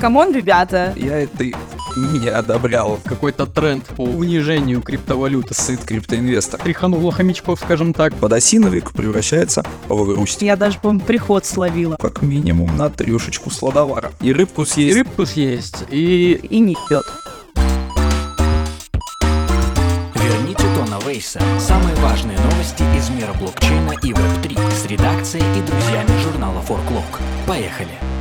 Камон, ребята. Я это не одобрял. Какой-то тренд по унижению криптовалюты. Сыт криптоинвестор. Тряхануло хомячков, скажем так. Подосиновик превращается в грусть. Я даже, по приход словила. Как минимум на трешечку сладовара. И рыбку съесть. И рыбку съесть. И... И не пьет. Верните Тона Вейса. Самые важные новости из мира блокчейна и Web3 с редакцией и друзьями журнала Forklog. Поехали!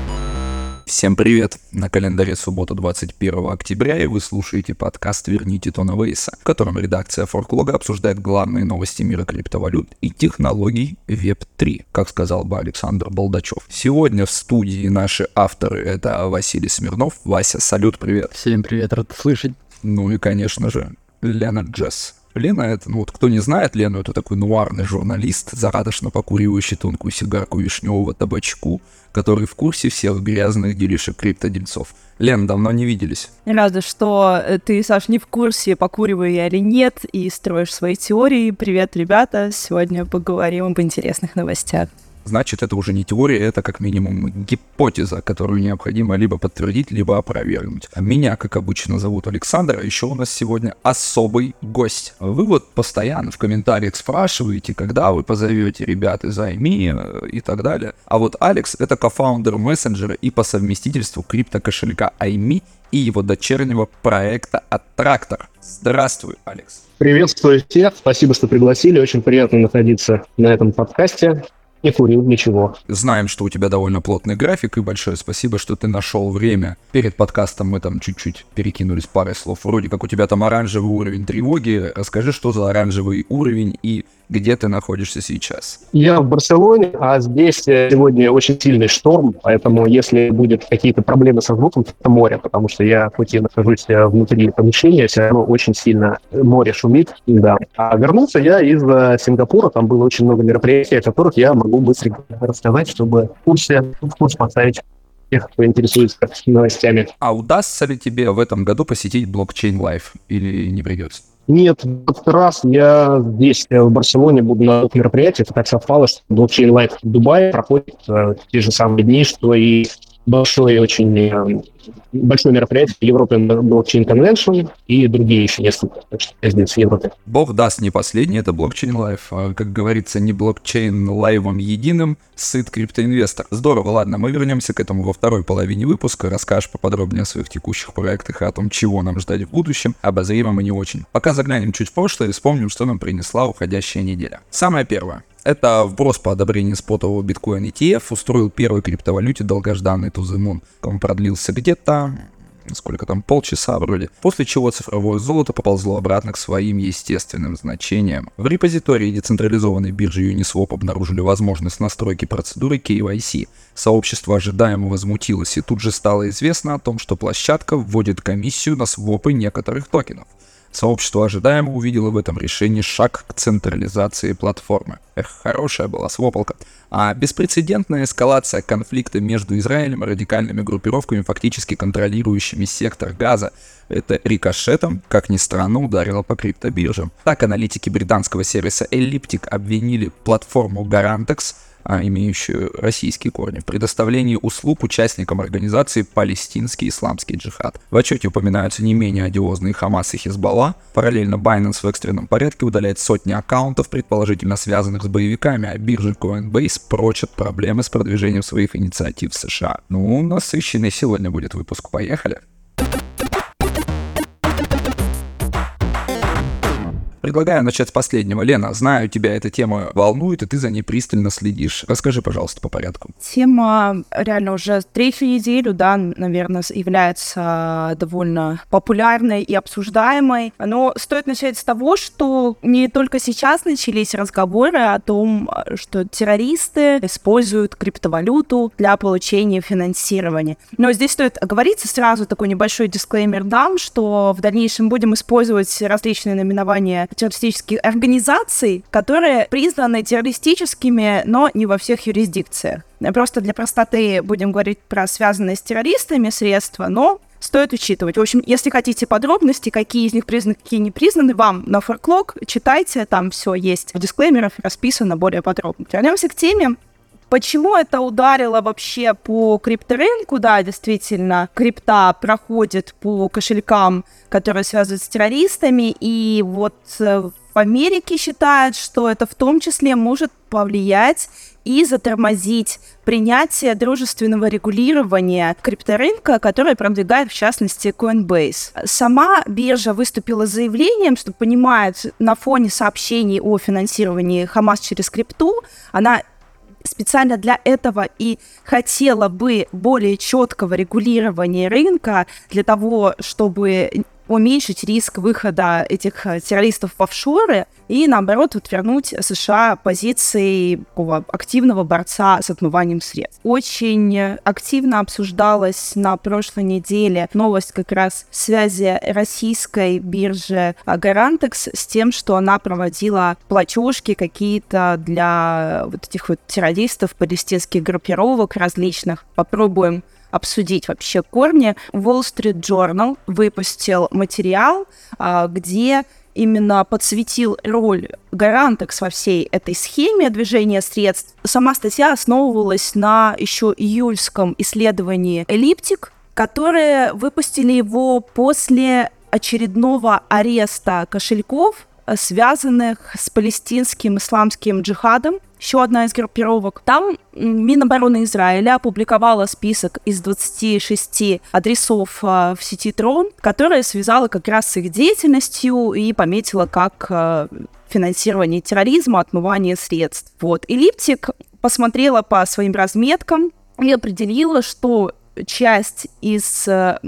Всем привет! На календаре суббота 21 октября и вы слушаете подкаст «Верните Тона Вейса», в котором редакция Форклога обсуждает главные новости мира криптовалют и технологий Web3, как сказал бы Александр Болдачев. Сегодня в студии наши авторы — это Василий Смирнов. Вася, салют, привет! Всем привет, рад слышать. Ну и, конечно же, Лена Джесс. Лена, это, ну вот кто не знает Лену, это такой нуарный журналист, зарадошно покуривающий тонкую сигарку вишневого табачку, который в курсе всех грязных делишек криптодельцов. Лен, давно не виделись. Рада, что э, ты, Саш, не в курсе, покуриваю я или нет, и строишь свои теории. Привет, ребята! Сегодня поговорим об интересных новостях значит, это уже не теория, это как минимум гипотеза, которую необходимо либо подтвердить, либо опровергнуть. А меня, как обычно, зовут Александр, а еще у нас сегодня особый гость. Вы вот постоянно в комментариях спрашиваете, когда вы позовете ребят из IME и так далее. А вот Алекс — это кофаундер мессенджера и по совместительству криптокошелька IME и его дочернего проекта Attractor. Здравствуй, Алекс. Приветствую всех, спасибо, что пригласили, очень приятно находиться на этом подкасте не курил ничего. Знаем, что у тебя довольно плотный график, и большое спасибо, что ты нашел время. Перед подкастом мы там чуть-чуть перекинулись парой слов. Вроде как у тебя там оранжевый уровень тревоги. Расскажи, что за оранжевый уровень и где ты находишься сейчас? Я в Барселоне, а здесь сегодня очень сильный шторм, поэтому если будет какие-то проблемы со звуком, это море, потому что я хоть и нахожусь э, внутри помещения, все равно очень сильно море шумит. Да. А вернулся я из э, Сингапура, там было очень много мероприятий, о которых я могу быстренько рассказать, чтобы в курсе, в курс поставить тех, кто интересуется новостями. А удастся ли тебе в этом году посетить Blockchain Life или не придется? Нет, в этот раз я здесь, э, в Барселоне, буду на двух мероприятиях. Так совпало, что Blockchain Life в Дубае проходит э, те же самые дни, что и большой очень э, большое мероприятие European Blockchain Convention и другие еще несколько. Здесь в Европе. Бог даст не последний, это Blockchain Life. А, как говорится, не Blockchain Life ом единым, сыт криптоинвестор. Здорово, ладно, мы вернемся к этому во второй половине выпуска. Расскажешь поподробнее о своих текущих проектах и о том, чего нам ждать в будущем, обозримо и не очень. Пока заглянем чуть в прошлое и вспомним, что нам принесла уходящая неделя. Самое первое. Это вброс по одобрению спотового биткоин ETF устроил первой криптовалюте долгожданный to the moon. Он продлился где-то сколько там, полчаса вроде, после чего цифровое золото поползло обратно к своим естественным значениям. В репозитории децентрализованной биржи Uniswap обнаружили возможность настройки процедуры KYC. Сообщество ожидаемо возмутилось, и тут же стало известно о том, что площадка вводит комиссию на свопы некоторых токенов. Сообщество ожидаемо увидело в этом решении шаг к централизации платформы. Эх, хорошая была свопалка. А беспрецедентная эскалация конфликта между Израилем и радикальными группировками, фактически контролирующими сектор газа, это рикошетом, как ни странно, ударило по криптобиржам. Так аналитики британского сервиса Elliptic обвинили платформу Garantex имеющую российские корни, в предоставлении услуг участникам организации «Палестинский исламский джихад». В отчете упоминаются не менее одиозные Хамас и Хизбалла. Параллельно Binance в экстренном порядке удаляет сотни аккаунтов, предположительно связанных с боевиками, а биржи Coinbase прочат проблемы с продвижением своих инициатив в США. Ну, насыщенный сегодня будет выпуск. Поехали! Предлагаю начать с последнего. Лена, знаю, тебя эта тема волнует, и ты за ней пристально следишь. Расскажи, пожалуйста, по порядку. Тема реально уже третью неделю, да, наверное, является довольно популярной и обсуждаемой. Но стоит начать с того, что не только сейчас начались разговоры о том, что террористы используют криптовалюту для получения финансирования. Но здесь стоит оговориться сразу такой небольшой дисклеймер дам, что в дальнейшем будем использовать различные наименования террористических организаций, которые признаны террористическими, но не во всех юрисдикциях. Просто для простоты будем говорить про связанные с террористами средства, но стоит учитывать. В общем, если хотите подробности, какие из них признаны, какие не признаны, вам на форклог читайте, там все есть в дисклеймерах расписано более подробно. Вернемся к теме. Почему это ударило вообще по крипторынку? Да, действительно, крипта проходит по кошелькам, которые связывают с террористами, и вот э, в Америке считают, что это в том числе может повлиять и затормозить принятие дружественного регулирования крипторынка, которое продвигает, в частности, Coinbase. Сама биржа выступила с заявлением, что понимает на фоне сообщений о финансировании Хамас через крипту, она специально для этого и хотела бы более четкого регулирования рынка для того, чтобы уменьшить риск выхода этих э, террористов в офшоры и, наоборот, вот вернуть США позиции такого активного борца с отмыванием средств. Очень активно обсуждалась на прошлой неделе новость как раз связи российской биржи Garantex с тем, что она проводила платежки какие-то для вот этих вот террористов, палестинских группировок различных. Попробуем обсудить вообще корни. Wall Street Journal выпустил материал, а, где именно подсветил роль Гарантекс во всей этой схеме движения средств. Сама статья основывалась на еще июльском исследовании «Эллиптик», которые выпустили его после очередного ареста кошельков, связанных с палестинским исламским джихадом, еще одна из группировок. Там Минобороны Израиля опубликовала список из 26 адресов э, в сети Трон, которые связала как раз с их деятельностью и пометила как э, финансирование терроризма, отмывание средств. Вот. И Липтик посмотрела по своим разметкам и определила, что часть из, э,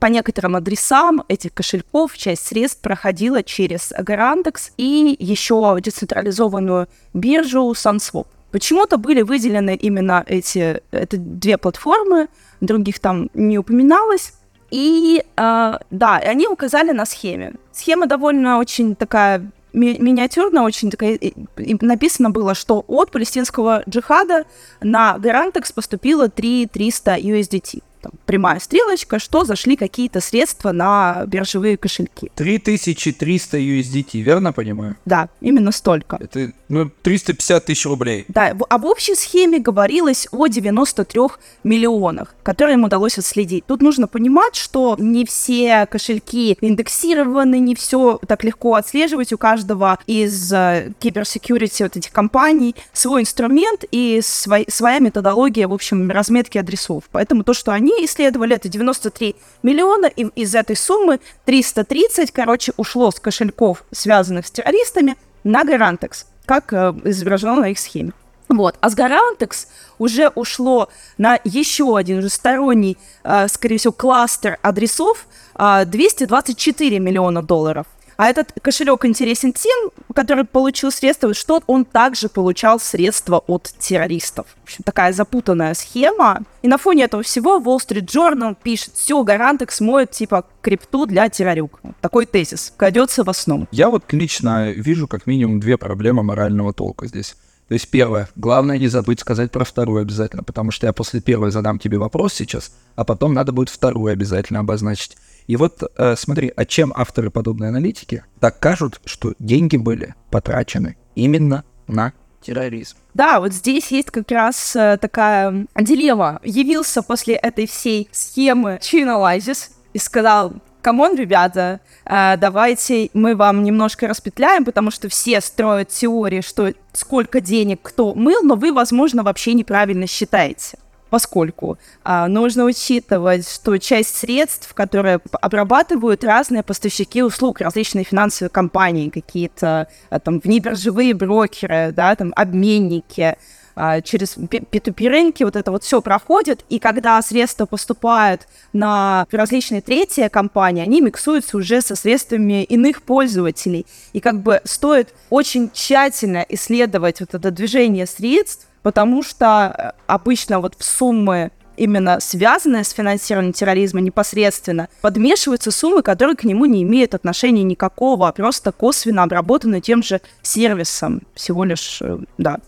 по некоторым адресам этих кошельков, часть средств проходила через Garantex и еще децентрализованную биржу SunSwap. Почему-то были выделены именно эти это две платформы, других там не упоминалось. И э, да, они указали на схеме. Схема довольно очень такая ми- миниатюрно очень такая, и написано было, что от палестинского джихада на Гарантекс поступило 3 300 USDT там, прямая стрелочка, что зашли какие-то средства на биржевые кошельки. 3300 USDT, верно понимаю? Да, именно столько. Это, ну, 350 тысяч рублей. Да, об общей схеме говорилось о 93 миллионах, которые им удалось отследить. Тут нужно понимать, что не все кошельки индексированы, не все так легко отслеживать. У каждого из э, киберсекьюрити вот этих компаний свой инструмент и свой, своя методология, в общем, разметки адресов. Поэтому то, что они исследовали, это 93 миллиона, и из этой суммы 330, короче, ушло с кошельков, связанных с террористами, на Гарантекс, как э, изображено на их схеме. Вот. А с Гарантекс уже ушло на еще один уже сторонний, э, скорее всего, кластер адресов э, 224 миллиона долларов. А этот кошелек интересен тем, который получил средства, что он также получал средства от террористов. В общем, такая запутанная схема. И на фоне этого всего Wall Street Journal пишет, все, Гарантек смоет типа крипту для террорюк. Такой тезис кладется в основу. Я вот лично вижу как минимум две проблемы морального толка здесь. То есть первое, главное не забыть сказать про вторую обязательно, потому что я после первой задам тебе вопрос сейчас, а потом надо будет вторую обязательно обозначить. И вот э, смотри, а чем авторы подобной аналитики так кажут, что деньги были потрачены именно на терроризм. Да, вот здесь есть как раз э, такая дилемма. Явился после этой всей схемы Chainalysis и сказал, come on, ребята, э, давайте мы вам немножко распетляем, потому что все строят теории, что сколько денег кто мыл, но вы, возможно, вообще неправильно считаете поскольку а, нужно учитывать, что часть средств, которые обрабатывают разные поставщики услуг, различные финансовые компании, какие-то а, там внебиржевые брокеры, да, там обменники, а, через P2P рынки вот это вот все проходит, и когда средства поступают на различные третьи компании, они миксуются уже со средствами иных пользователей. И как бы стоит очень тщательно исследовать вот это движение средств, потому что э, обычно вот в суммы именно связанные с финансированием терроризма непосредственно, подмешиваются суммы, которые к нему не имеют отношения никакого, а просто косвенно обработаны тем же сервисом, всего лишь, э, да,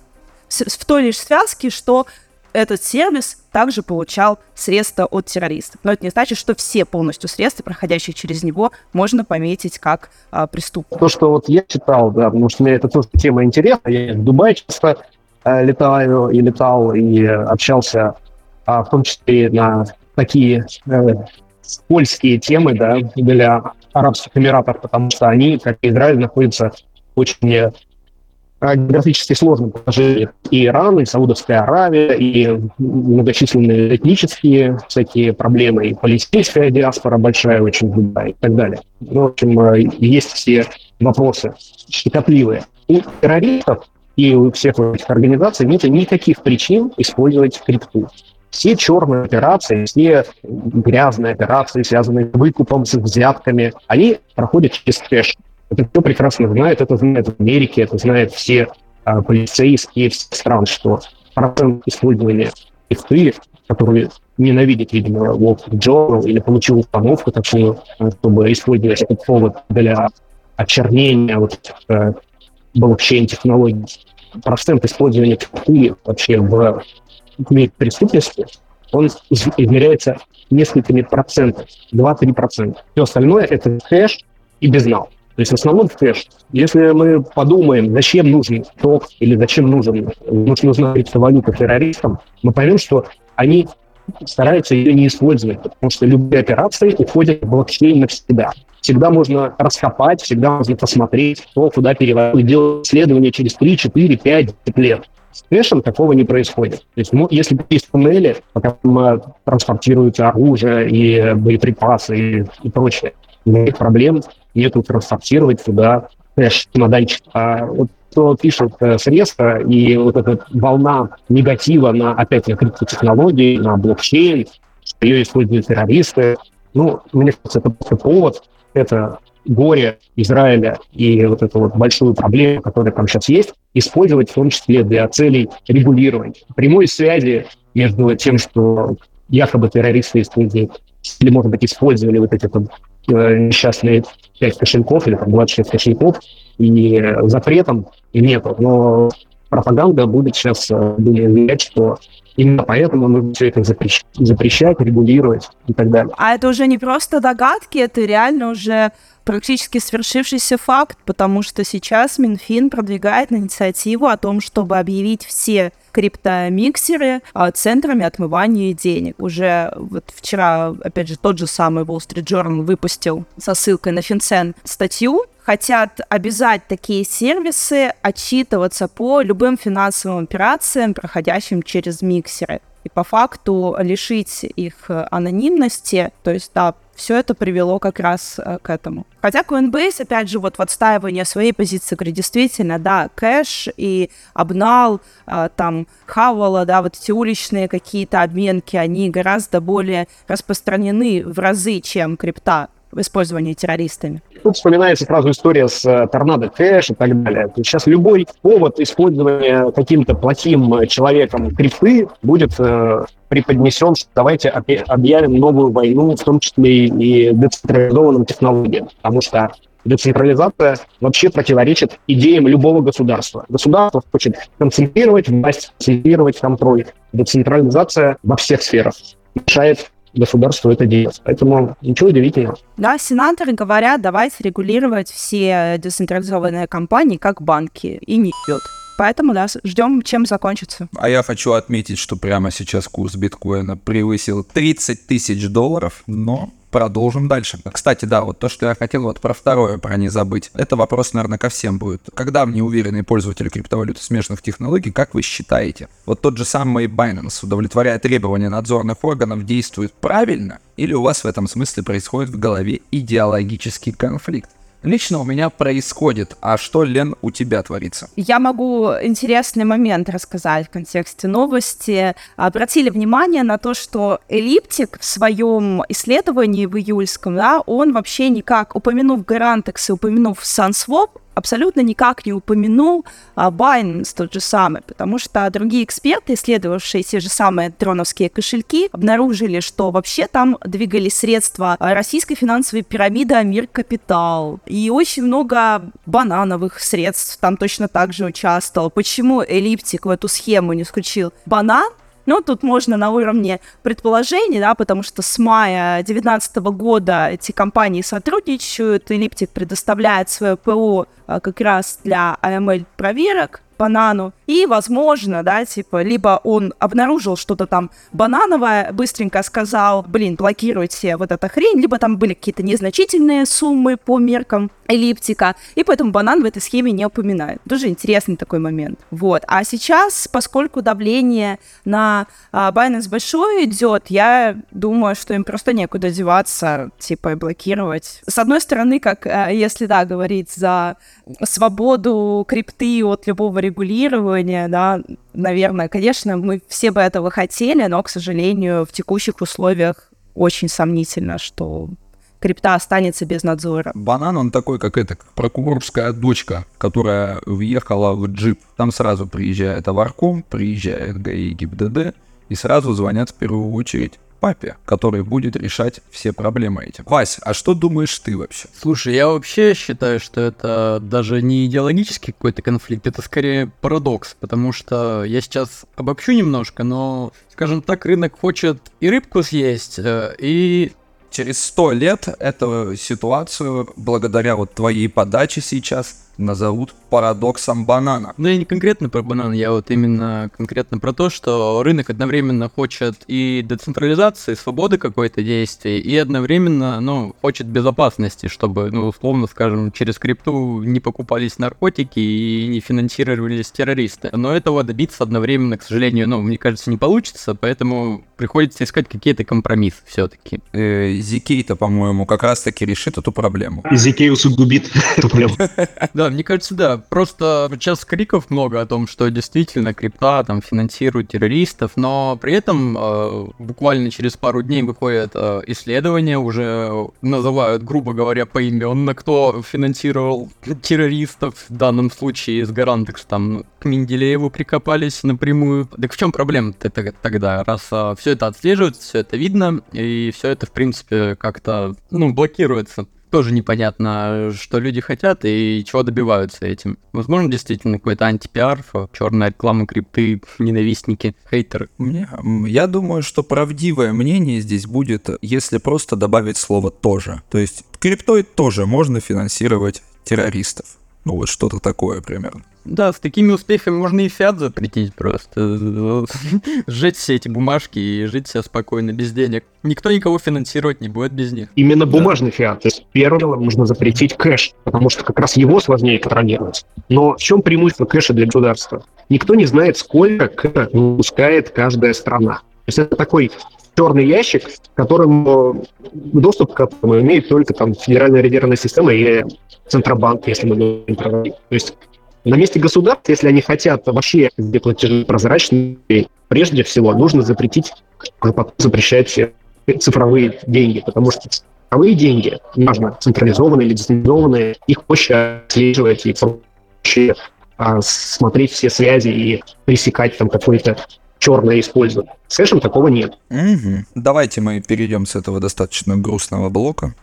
в той лишь связке, что этот сервис также получал средства от террористов. Но это не значит, что все полностью средства, проходящие через него, можно пометить как а, преступные. То, что вот я читал, да, потому что мне эта тема интересна, я в Дубае часто летаю и летал, и общался, а, в том числе на такие э, польские темы да, для Арабских Эмиратов, потому что они, как и Израиль, находятся очень э, географически сложном положении. И Иран, и Саудовская Аравия, и многочисленные этнические всякие проблемы, и палестинская диаспора большая очень в и так далее. Ну, в общем, э, есть все вопросы щекотливые. У террористов и у всех этих организаций нет никаких причин использовать крипту. Все черные операции, все грязные операции, связанные с выкупом, с взятками, они проходят через кэш. Это все прекрасно знают, это знают в Америке, это знают все а, полицейские всех стран, что процент использования крипты, который ненавидит, видимо, Wall Journal или получил установку такую, а, чтобы использовать этот повод для очернения вот э, блокчейн-технологий. Процент использования крипты вообще в мире преступности, он измеряется несколькими процентами, 2-3 процента. Все остальное – это кэш и безнал. То есть в основном в кэш. Если мы подумаем, зачем нужен ток или зачем нужен, нужна криптовалюта террористам, мы поймем, что они стараются ее не использовать, потому что любые операции уходят в блокчейн навсегда. Всегда можно раскопать, всегда можно посмотреть, кто куда переводил, делать исследования через 3, 4, 5, 10 лет. С такого не происходит. То есть, ну, если есть туннели, по которым транспортируется оружие и боеприпасы и, и прочее, никаких проблем нету транспортировать туда кэш, чемоданчик. А вот кто пишет э, средства, и вот эта волна негатива на, опять на криптотехнологии, на блокчейн, что ее используют террористы, ну, мне кажется, это повод, это горе Израиля и вот эту вот большую проблему, которая там сейчас есть, использовать в том числе для целей регулирования. Прямой связи между тем, что якобы террористы используют или, может быть, использовали вот эти там Э, несчастные 5 кошельков или там 26 кошельков, и запретом и нету. Но пропаганда будет сейчас э, заявлять, что Именно поэтому нужно все это запрещать, запрещать, регулировать и так далее. А это уже не просто догадки, это реально уже практически свершившийся факт, потому что сейчас Минфин продвигает инициативу о том, чтобы объявить все криптомиксеры а, центрами отмывания денег. Уже вот вчера, опять же, тот же самый Wall Street Journal выпустил со ссылкой на Финцен статью, хотят обязать такие сервисы отчитываться по любым финансовым операциям, проходящим через миксеры. И по факту лишить их анонимности, то есть, да, все это привело как раз э, к этому. Хотя Coinbase, опять же, вот в отстаивании своей позиции, говорит, действительно, да, кэш и обнал, э, там, хавала, да, вот эти уличные какие-то обменки, они гораздо более распространены в разы, чем крипта в использовании террористами. Тут вспоминается сразу история с э, торнадо кэш и так далее. Сейчас любой повод использования каким-то плохим человеком крипты будет э, преподнесен, что давайте объявим новую войну, в том числе и децентрализованным технологиям, потому что децентрализация вообще противоречит идеям любого государства. Государство хочет концентрировать власть, концентрировать контроль. Децентрализация во всех сферах мешает государству это делать. Поэтому ничего удивительного. Да, сенаторы говорят, давайте регулировать все децентрализованные компании как банки, и не идет. Поэтому, да, ждем, чем закончится. А я хочу отметить, что прямо сейчас курс биткоина превысил 30 тысяч долларов, но продолжим дальше. Кстати, да, вот то, что я хотел вот про второе, про не забыть. Это вопрос, наверное, ко всем будет. Когда неуверенные пользователи криптовалюты смешанных технологий, как вы считаете, вот тот же самый Binance, удовлетворяя требования надзорных органов, действует правильно? Или у вас в этом смысле происходит в голове идеологический конфликт? Лично у меня происходит. А что, Лен, у тебя творится? Я могу интересный момент рассказать в контексте новости. Обратили внимание на то, что эллиптик в своем исследовании в июльском, да, он вообще никак, упомянув Garantix и упомянув SunSwap, абсолютно никак не упомянул а, Binance тот же самый, потому что другие эксперты, исследовавшие те же самые троновские кошельки, обнаружили, что вообще там двигались средства российской финансовой пирамиды Амир Капитал. И очень много банановых средств там точно так же участвовал. Почему Эллиптик в эту схему не включил банан? Ну, тут можно на уровне предположений, да, потому что с мая 2019 года эти компании сотрудничают, Elliptic предоставляет свое ПО а, как раз для AML проверок, банану. И, возможно, да, типа, либо он обнаружил что-то там банановое, быстренько сказал, блин, блокируйте вот эта хрень, либо там были какие-то незначительные суммы по меркам эллиптика, и поэтому банан в этой схеме не упоминают. Тоже интересный такой момент. Вот. А сейчас, поскольку давление на а, Binance большое идет, я думаю, что им просто некуда деваться, типа, и блокировать. С одной стороны, как, а, если, да, говорить за свободу крипты от любого регулирования, да, наверное, конечно, мы все бы этого хотели, но, к сожалению, в текущих условиях очень сомнительно, что крипта останется без надзора. Банан, он такой, как это, прокурорская дочка, которая въехала в джип. Там сразу приезжает Аварком, приезжает ГАИ ГИБДД, и сразу звонят в первую очередь папе, который будет решать все проблемы этим. Вась, а что думаешь ты вообще? Слушай, я вообще считаю, что это даже не идеологический какой-то конфликт, это скорее парадокс, потому что я сейчас обобщу немножко, но, скажем так, рынок хочет и рыбку съесть, э, и Через сто лет эту ситуацию, благодаря вот твоей подаче сейчас, назовут парадоксом банана. Ну, я не конкретно про банан, я вот именно конкретно про то, что рынок одновременно хочет и децентрализации, свободы какой-то действий, и одновременно, ну, хочет безопасности, чтобы, ну, условно скажем, через крипту не покупались наркотики и не финансировались террористы. Но этого добиться одновременно, к сожалению, ну, мне кажется, не получится, поэтому приходится искать какие-то компромиссы все-таки. Э, Зикей-то, по-моему, как раз-таки решит эту проблему. Зикей усугубит эту проблему. Да, мне кажется, да. Просто сейчас криков много о том, что действительно крипта там финансирует террористов, но при этом э, буквально через пару дней выходят э, исследования, уже называют, грубо говоря, поименно, кто финансировал террористов. В данном случае с Гарантекс там к Менделееву прикопались напрямую. Так в чем проблема-то тогда, раз э, все это отслеживается, все это видно, и все это, в принципе, как-то, ну, блокируется тоже непонятно, что люди хотят и чего добиваются этим. Возможно, действительно какой-то антипиар, черная реклама крипты, ненавистники, хейтеры. Мне, я думаю, что правдивое мнение здесь будет, если просто добавить слово «тоже». То есть криптой тоже можно финансировать террористов. Ну вот что-то такое примерно. Да, с такими успехами можно и фиат запретить просто. Сжечь все эти бумажки и жить себе спокойно, без денег. Никто никого финансировать не будет без них. Именно бумажный фиат. То есть первым нужно запретить кэш, потому что как раз его сложнее контролировать. Но в чем преимущество кэша для государства? Никто не знает, сколько кэша выпускает каждая страна. То есть это такой черный ящик, которым доступ к которому имеет только там Федеральная резервная система и Центробанк, если мы говорим про То есть на месте государств, если они хотят вообще где платежи прозрачные, прежде всего нужно запретить, потом запрещать все цифровые деньги, потому что цифровые деньги, неважно, централизованные или децентрализованные, их проще отслеживать и проще а, смотреть все связи и пресекать там какое-то черное использование. С кэшем такого нет. Угу. Давайте мы перейдем с этого достаточно грустного блока.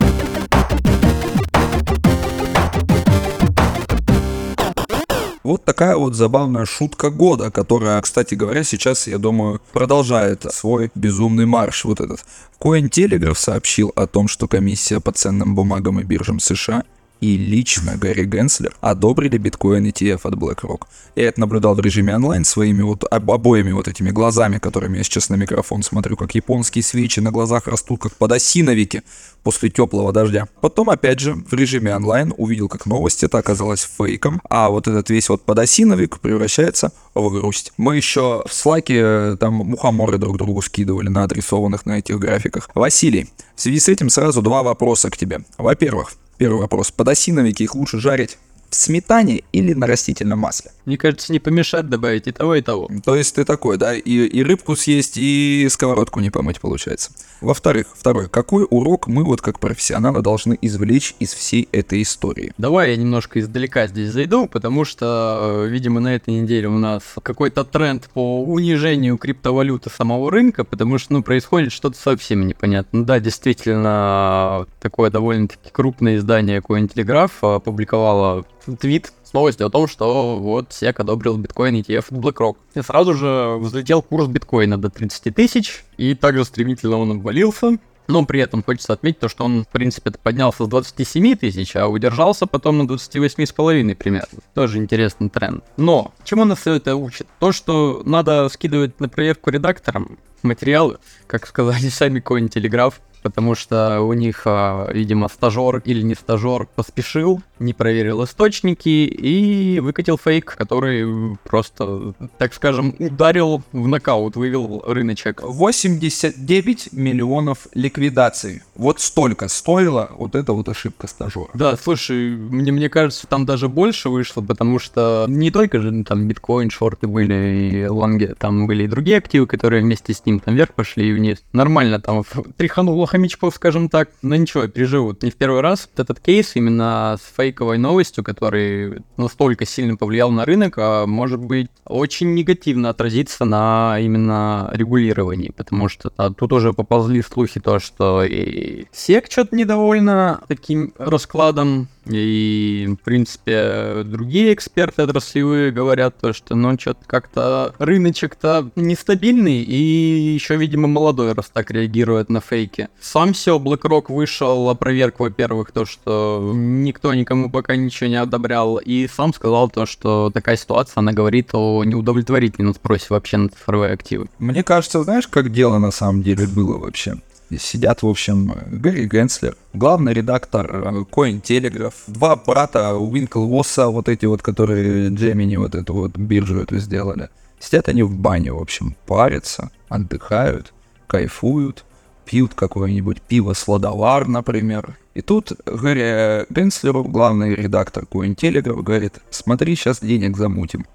Такая вот забавная шутка года, которая, кстати говоря, сейчас, я думаю, продолжает свой безумный марш вот этот. Cointelegraph сообщил о том, что комиссия по ценным бумагам и биржам США и лично Гарри Генслер одобрили биткоин ETF от BlackRock. Я это наблюдал в режиме онлайн своими вот об, обоими вот этими глазами, которыми я сейчас на микрофон смотрю, как японские свечи на глазах растут, как подосиновики после теплого дождя. Потом, опять же, в режиме онлайн увидел, как новость это оказалась фейком, а вот этот весь вот подосиновик превращается в грусть. Мы еще в слаке э, там мухоморы друг другу скидывали на адресованных на этих графиках. Василий, в связи с этим сразу два вопроса к тебе. Во-первых, Первый вопрос. Подосиновики их лучше жарить сметане или на растительном масле? Мне кажется, не помешать добавить и того, и того. То есть ты такой, да, и, и рыбку съесть, и сковородку не помыть получается. Во-вторых, второй, какой урок мы вот как профессионалы должны извлечь из всей этой истории? Давай я немножко издалека здесь зайду, потому что, э, видимо, на этой неделе у нас какой-то тренд по унижению криптовалюты самого рынка, потому что, ну, происходит что-то совсем непонятно. Да, действительно, такое довольно-таки крупное издание Cointelegraph опубликовало твит с новостью о том, что вот SEC одобрил биткоин ETF BlackRock. И сразу же взлетел курс биткоина до 30 тысяч, и также стремительно он обвалился. Но при этом хочется отметить то, что он, в принципе, поднялся с 27 тысяч, а удержался потом на 28,5 примерно. Тоже интересный тренд. Но чему нас все это учит? То, что надо скидывать на проверку редакторам материалы, как сказали сами Коин Телеграф, потому что у них, а, видимо, стажер или не стажер поспешил, не проверил источники и выкатил фейк, который просто, так скажем, ударил в нокаут, вывел рыночек. 89 миллионов ликвидаций. Вот столько стоила вот эта вот ошибка стажера. Да, слушай, мне, мне кажется, там даже больше вышло, потому что не только же там биткоин, шорты были и лонги, там были и другие активы, которые вместе с ним там вверх пошли и вниз. Нормально там тряхануло хомячков, скажем так, но ничего, переживут. Не в первый раз этот кейс именно с фейковой новостью, который настолько сильно повлиял на рынок, а может быть очень негативно отразится на именно регулировании, потому что а, тут уже поползли слухи то, что и СЕК что-то недовольна таким раскладом и, в принципе, другие эксперты отраслевые говорят то, что, ну, что-то как-то рыночек-то нестабильный, и еще, видимо, молодой раз так реагирует на фейки. Сам все, BlackRock вышел опроверг, во-первых, то, что никто никому пока ничего не одобрял, и сам сказал то, что такая ситуация, она говорит о неудовлетворительном спросе вообще на цифровые активы. Мне кажется, знаешь, как дело на самом деле было вообще? Сидят, в общем, Гэри Генслер, главный редактор э, Coin Telegraph, два брата Уинклвоса, вот эти вот, которые Джемини вот эту вот биржу эту сделали. Сидят они в бане, в общем, парятся, отдыхают, кайфуют, пьют какое-нибудь пиво сладовар, например. И тут Гэри Генслеру, главный редактор Coin Telegraph, говорит, смотри, сейчас денег замутим.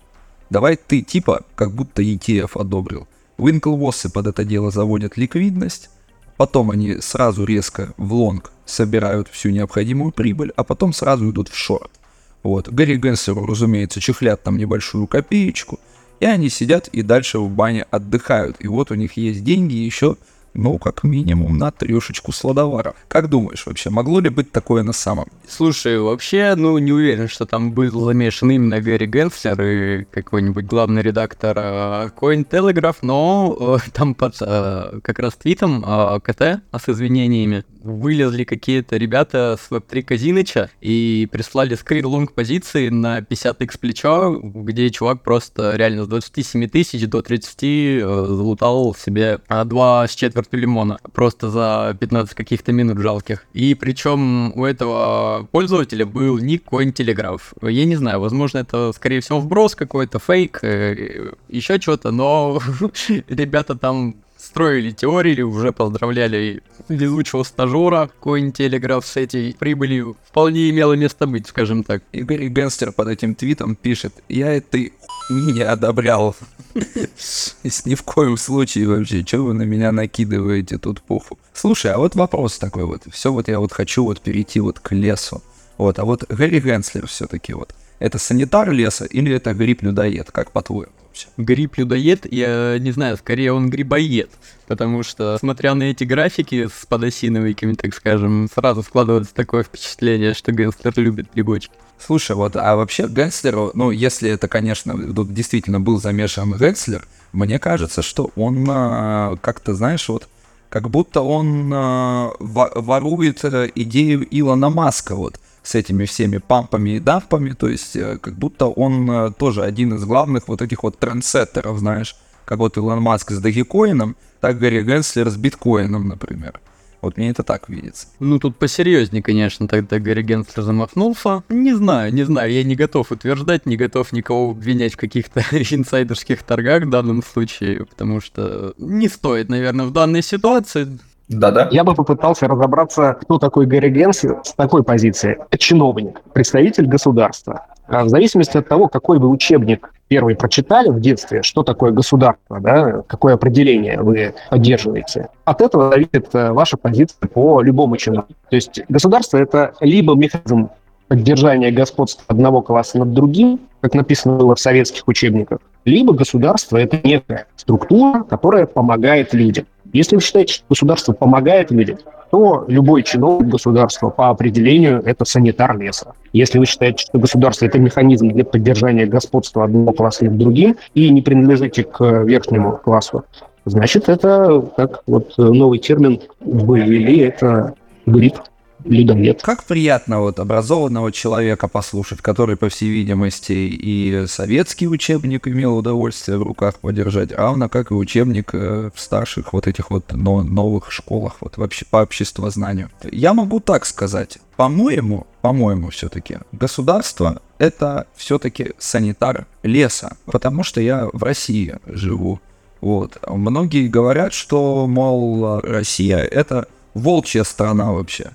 Давай ты типа, как будто ETF одобрил. Уинклвосы под это дело заводят ликвидность, Потом они сразу резко в лонг собирают всю необходимую прибыль, а потом сразу идут в шорт. Вот. Гарри Генсеру, разумеется, чехлят там небольшую копеечку, и они сидят и дальше в бане отдыхают. И вот у них есть деньги еще ну, как минимум, на трешечку сладовара. Как думаешь вообще, могло ли быть такое на самом? Слушай, вообще, ну, не уверен, что там был замешан именно Гэри Генслер и какой-нибудь главный редактор э, Cointelegraph, но э, там под э, как раз твитом э, КТ а с извинениями вылезли какие-то ребята с Web3 Казиныча и прислали скрин лонг позиции на 50x плечо, где чувак просто реально с 27 тысяч до 30 э, залутал себе а, два с четвертью лимона просто за 15 каких-то минут жалких. И причем у этого пользователя был ник Cointelegraph. Я не знаю, возможно, это, скорее всего, вброс какой-то, фейк, э, еще что-то, но ребята там строили теории, уже поздравляли везучего стажера, какой-нибудь телеграф с этой прибылью вполне имело место быть, скажем так. Игорь Генстер под этим твитом пишет, я этой не одобрял. Ни в коем случае вообще, что вы на меня накидываете тут пуху. Слушай, а вот вопрос такой вот, все вот я вот хочу вот перейти вот к лесу. Вот, а вот Гэри Генслер все-таки вот, это санитар леса или это гриб-людоед, как по-твоему? Гриб-людоед, я не знаю, скорее он грибоед, потому что, смотря на эти графики с подосиновиками, так скажем, сразу складывается такое впечатление, что Генслер любит грибочки. Слушай, вот, а вообще Генслеру, ну, если это, конечно, тут действительно был замешан Генслер, мне кажется, что он а, как-то, знаешь, вот, как будто он а, ворует э, идею Илона Маска, вот, с этими всеми пампами и дампами, то есть э, как будто он э, тоже один из главных вот этих вот трендсеттеров, знаешь, как вот Илон Маск с Дагикоином, так Гарри Генслер с биткоином, например. Вот мне это так видится. Ну, тут посерьезнее, конечно, тогда Гарри Генслер замахнулся. Не знаю, не знаю, я не готов утверждать, не готов никого обвинять в каких-то инсайдерских торгах в данном случае, потому что не стоит, наверное, в данной ситуации да-да. Я бы попытался разобраться, кто такой Гэри Генсли с такой позиции. Чиновник, представитель государства. А в зависимости от того, какой вы учебник первый прочитали в детстве, что такое государство, да, какое определение вы поддерживаете, от этого зависит э, ваша позиция по любому чиновнику. То есть государство — это либо механизм поддержания господства одного класса над другим, как написано было в советских учебниках, либо государство — это некая структура, которая помогает людям. Если вы считаете, что государство помогает людям, то любой чиновник государства по определению это санитар леса. Если вы считаете, что государство это механизм для поддержания господства одного класса над другим и не принадлежите к верхнему классу, значит, это, как вот новый термин ввели, это грипп людоед. Как приятно вот образованного человека послушать, который, по всей видимости, и советский учебник имел удовольствие в руках подержать, равно как и учебник э, в старших вот этих вот но, новых школах, вот вообще по обществознанию. Я могу так сказать, по-моему, по-моему, все-таки государство это все-таки санитар леса, потому что я в России живу. Вот. Многие говорят, что, мол, Россия это волчья страна вообще.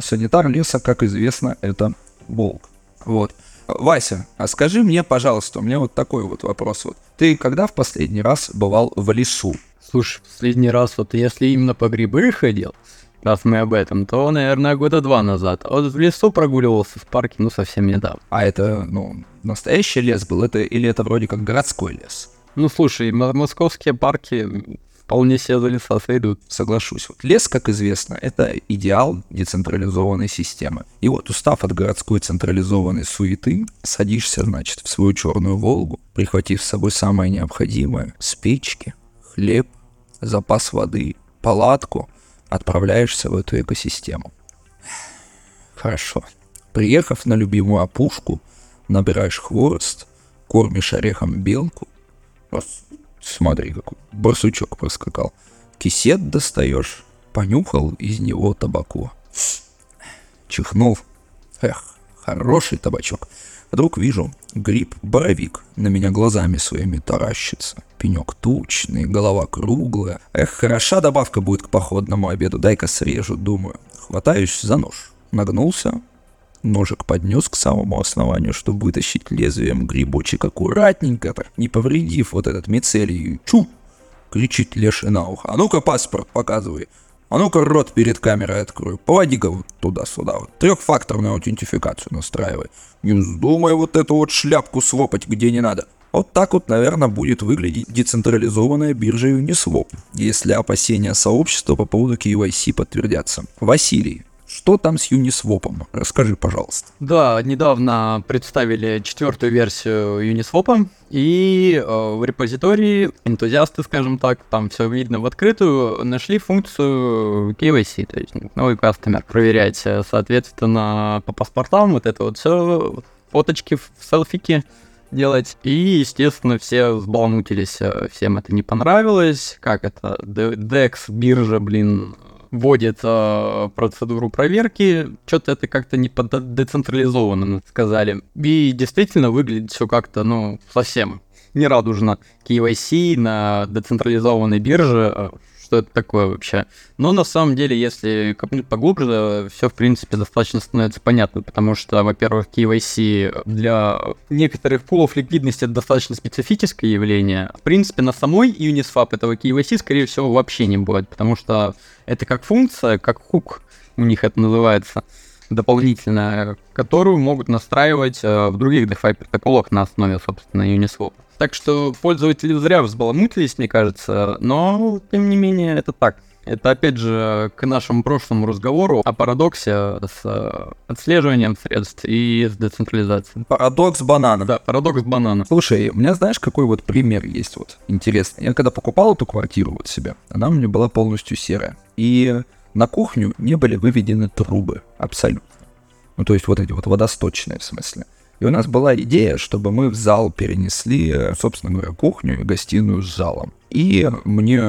Санитар леса, как известно, это волк. Вот. Вася, а скажи мне, пожалуйста, у меня вот такой вот вопрос. Вот. Ты когда в последний раз бывал в лесу? Слушай, последний раз, вот если именно по грибы ходил, раз мы об этом, то, наверное, года два назад. А вот в лесу прогуливался в парке, ну, совсем недавно. А это, ну, настоящий лес был, это или это вроде как городской лес? Ну, слушай, московские парки вполне себе за. Соглашусь. Вот лес, как известно, это идеал децентрализованной системы. И вот устав от городской централизованной суеты, садишься, значит, в свою черную Волгу, прихватив с собой самое необходимое, спички, хлеб, запас воды, палатку, отправляешься в эту экосистему. Хорошо. Приехав на любимую опушку, набираешь хворост, кормишь орехом белку, Смотри, какой барсучок проскакал. Кисет достаешь, понюхал из него табаку. Чихнул. Эх, хороший табачок. Вдруг вижу, гриб боровик на меня глазами своими таращится. Пенек тучный, голова круглая. Эх, хороша добавка будет к походному обеду, дай-ка срежу, думаю. Хватаюсь за нож. Нагнулся, Ножик поднес к самому основанию, чтобы вытащить лезвием грибочек аккуратненько, так, не повредив вот этот мицелий. Чу! Кричит леший на ухо. А ну-ка паспорт показывай. А ну-ка рот перед камерой открой. Поводи-ка вот туда-сюда. Вот. Трехфакторную аутентификацию настраивай. Не вздумай вот эту вот шляпку свопать где не надо. Вот так вот, наверное, будет выглядеть децентрализованная биржа Uniswap, если опасения сообщества по поводу KYC подтвердятся. Василий, что там с Uniswap? Расскажи, пожалуйста. Да, недавно представили четвертую версию Uniswap, и э, в репозитории энтузиасты, скажем так, там все видно в открытую, нашли функцию KYC, то есть новый кастомер. Проверять, соответственно, по паспортам вот это вот все, фоточки селфики делать. И, естественно, все взбалмутились, всем это не понравилось. Как это? DEX, биржа, блин, вводит э, процедуру проверки, что-то это как-то не децентрализованно сказали. И действительно выглядит все как-то, ну, совсем нерадужно. KYC на децентрализованной бирже, э, что это такое вообще. Но на самом деле, если копнуть поглубже, все, в принципе, достаточно становится понятно, потому что, во-первых, KYC для некоторых пулов ликвидности это достаточно специфическое явление. В принципе, на самой Uniswap этого KYC, скорее всего, вообще не будет, потому что это как функция, как хук у них это называется дополнительная, которую могут настраивать э, в других DeFi протоколах на основе, собственно, Uniswap. Так что пользователи зря взбаламутились, мне кажется, но, тем не менее, это так. Это, опять же, к нашему прошлому разговору о парадоксе с э, отслеживанием средств и с децентрализацией. Парадокс банана. Да, парадокс банана. Слушай, у меня знаешь, какой вот пример есть вот интересный. Я когда покупал эту квартиру вот себе, она у меня была полностью серая. И на кухню не были выведены трубы абсолютно. Ну, то есть вот эти вот водосточные в смысле. И у нас была идея, чтобы мы в зал перенесли, собственно говоря, кухню и гостиную с залом. И мне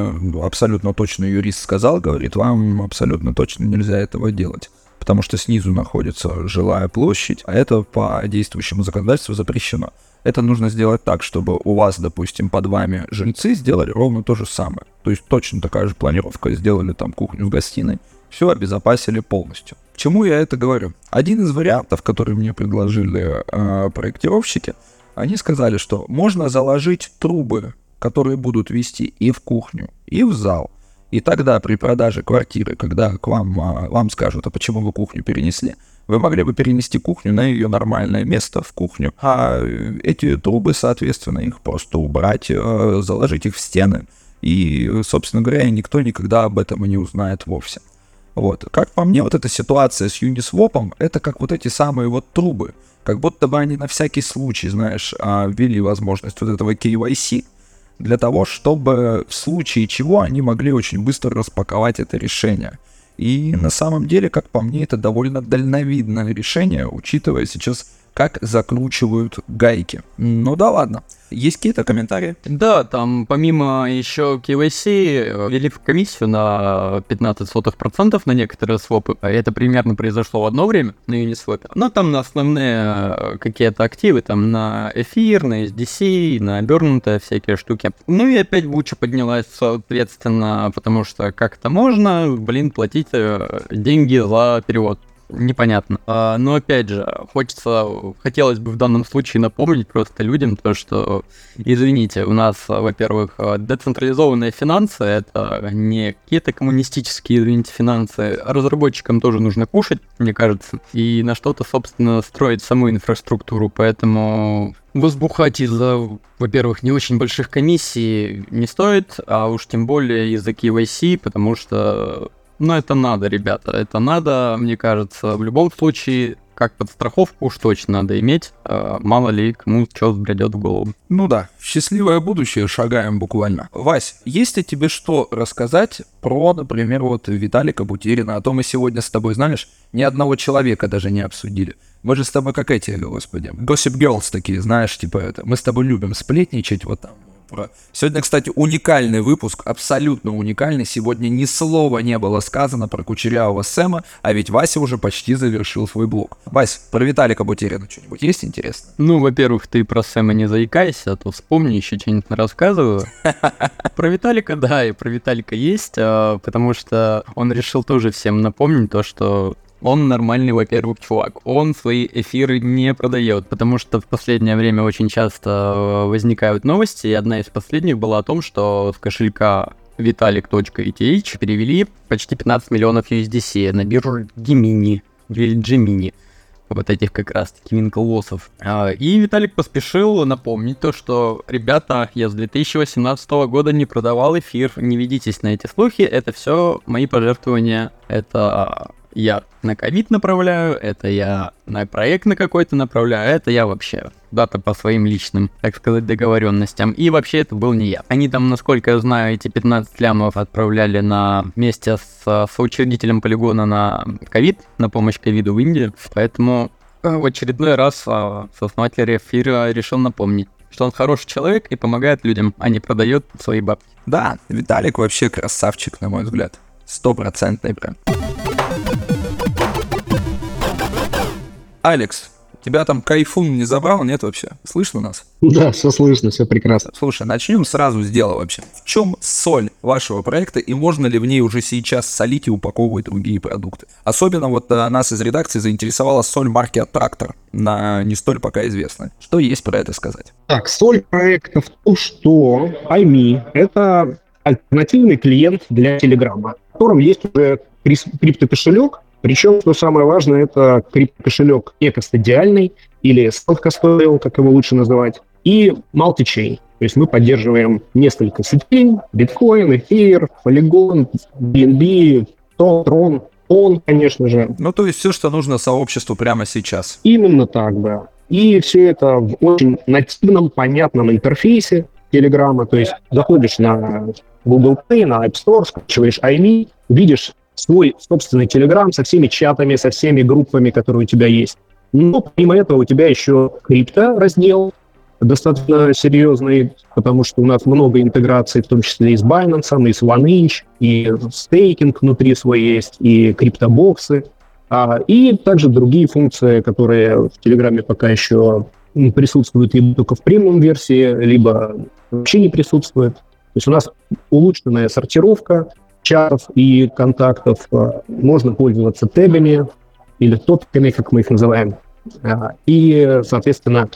абсолютно точно юрист сказал, говорит, вам абсолютно точно нельзя этого делать потому что снизу находится жилая площадь, а это по действующему законодательству запрещено. Это нужно сделать так, чтобы у вас, допустим, под вами жильцы сделали ровно то же самое. То есть точно такая же планировка, сделали там кухню в гостиной, все обезопасили полностью. Чему я это говорю? Один из вариантов, который мне предложили э, проектировщики, они сказали, что можно заложить трубы, которые будут вести и в кухню, и в зал. И тогда при продаже квартиры, когда к вам, а, вам скажут, а почему вы кухню перенесли, вы могли бы перенести кухню на ее нормальное место в кухню, а эти трубы, соответственно, их просто убрать, э, заложить их в стены. И, собственно говоря, никто никогда об этом и не узнает вовсе. Вот. Как по мне, вот эта ситуация с Uniswap, это как вот эти самые вот трубы. Как будто бы они на всякий случай, знаешь, а, ввели возможность вот этого KYC, для того, чтобы в случае чего они могли очень быстро распаковать это решение. И на самом деле, как по мне, это довольно дальновидное решение, учитывая сейчас, как закручивают гайки. Ну да ладно. Есть какие-то комментарии? Да, там помимо еще KYC ввели в комиссию на 15 сотых процентов на некоторые свопы. А Это примерно произошло в одно время на Uniswap. Но там на основные э, какие-то активы, там на эфир, на SDC, на обернутые всякие штуки. Ну и опять буча поднялась, соответственно, потому что как-то можно, блин, платить э, деньги за перевод непонятно. А, но опять же, хочется, хотелось бы в данном случае напомнить просто людям то, что, извините, у нас, во-первых, децентрализованные финансы, это не какие-то коммунистические, извините, финансы, разработчикам тоже нужно кушать, мне кажется, и на что-то, собственно, строить саму инфраструктуру, поэтому возбухать из-за, во-первых, не очень больших комиссий не стоит, а уж тем более из-за KYC, потому что но это надо, ребята, это надо, мне кажется, в любом случае, как подстраховку уж точно надо иметь, э, мало ли кому что взбредет в голову. Ну да, в счастливое будущее шагаем буквально. Вась, есть ли тебе что рассказать про, например, вот Виталика Бутерина? А то мы сегодня с тобой, знаешь, ни одного человека даже не обсудили. Мы же с тобой как эти, господи, Gossip Girls такие, знаешь, типа это. Мы с тобой любим сплетничать, вот там про... Сегодня, кстати, уникальный выпуск, абсолютно уникальный. Сегодня ни слова не было сказано про кучерявого Сэма, а ведь Вася уже почти завершил свой блог. Вась, про Виталика Бутерина что-нибудь есть интересно? Ну, во-первых, ты про Сэма не заикайся, а то вспомни, еще что-нибудь рассказываю. Про Виталика, да, и про Виталика есть, а, потому что он решил тоже всем напомнить то, что он нормальный, во-первых, чувак. Он свои эфиры не продает, потому что в последнее время очень часто э, возникают новости, и одна из последних была о том, что с кошелька vitalik.eth перевели почти 15 миллионов USDC на биржу Gemini, или Gemini вот этих как раз-таки винклоссов. А, и Виталик поспешил напомнить то, что, ребята, я с 2018 года не продавал эфир, не ведитесь на эти слухи, это все мои пожертвования, это я на ковид направляю, это я на проект на какой-то направляю, это я вообще дата по своим личным, так сказать, договоренностям. И вообще это был не я. Они там, насколько я знаю, эти 15 лямов отправляли на вместе с соучредителем полигона на ковид, на помощь ковиду в Индии. Поэтому э, в очередной раз а, сооснователь эфира решил напомнить что он хороший человек и помогает людям, а не продает свои бабки. Да, Виталик вообще красавчик, на мой взгляд. Стопроцентный прям. Алекс, тебя там кайфун не забрал, нет вообще? Слышно нас? Да, все слышно, все прекрасно. Слушай, начнем сразу с дела вообще. В чем соль вашего проекта и можно ли в ней уже сейчас солить и упаковывать другие продукты? Особенно вот а, нас из редакции заинтересовала соль марки Аттрактор, на не столь пока известная. Что есть про это сказать? Так, соль проекта в том, что IME — это альтернативный клиент для Телеграма, в котором есть уже криптокошелек, причем, что самое важное, это криптокошелек экостадиальный или self-custodial, как его лучше называть, и multi-chain. То есть мы поддерживаем несколько сетей, биткоин, эфир, полигон, BNB, Tron, он, конечно же. Ну, то есть все, что нужно сообществу прямо сейчас. Именно так, да. И все это в очень нативном, понятном интерфейсе Телеграма. То есть заходишь на Google Play, на App Store, скачиваешь IME, видишь свой собственный Telegram со всеми чатами, со всеми группами, которые у тебя есть. Но помимо этого у тебя еще крипто раздел, достаточно серьезный, потому что у нас много интеграций, в том числе и с Binance, и с OneInch, и стейкинг внутри свой есть, и криптобоксы, а, и также другие функции, которые в Телеграме пока еще присутствуют либо только в премиум версии, либо вообще не присутствуют. То есть у нас улучшенная сортировка, чатов и контактов. Э, можно пользоваться тегами или топиками, как мы их называем. А, и, соответственно,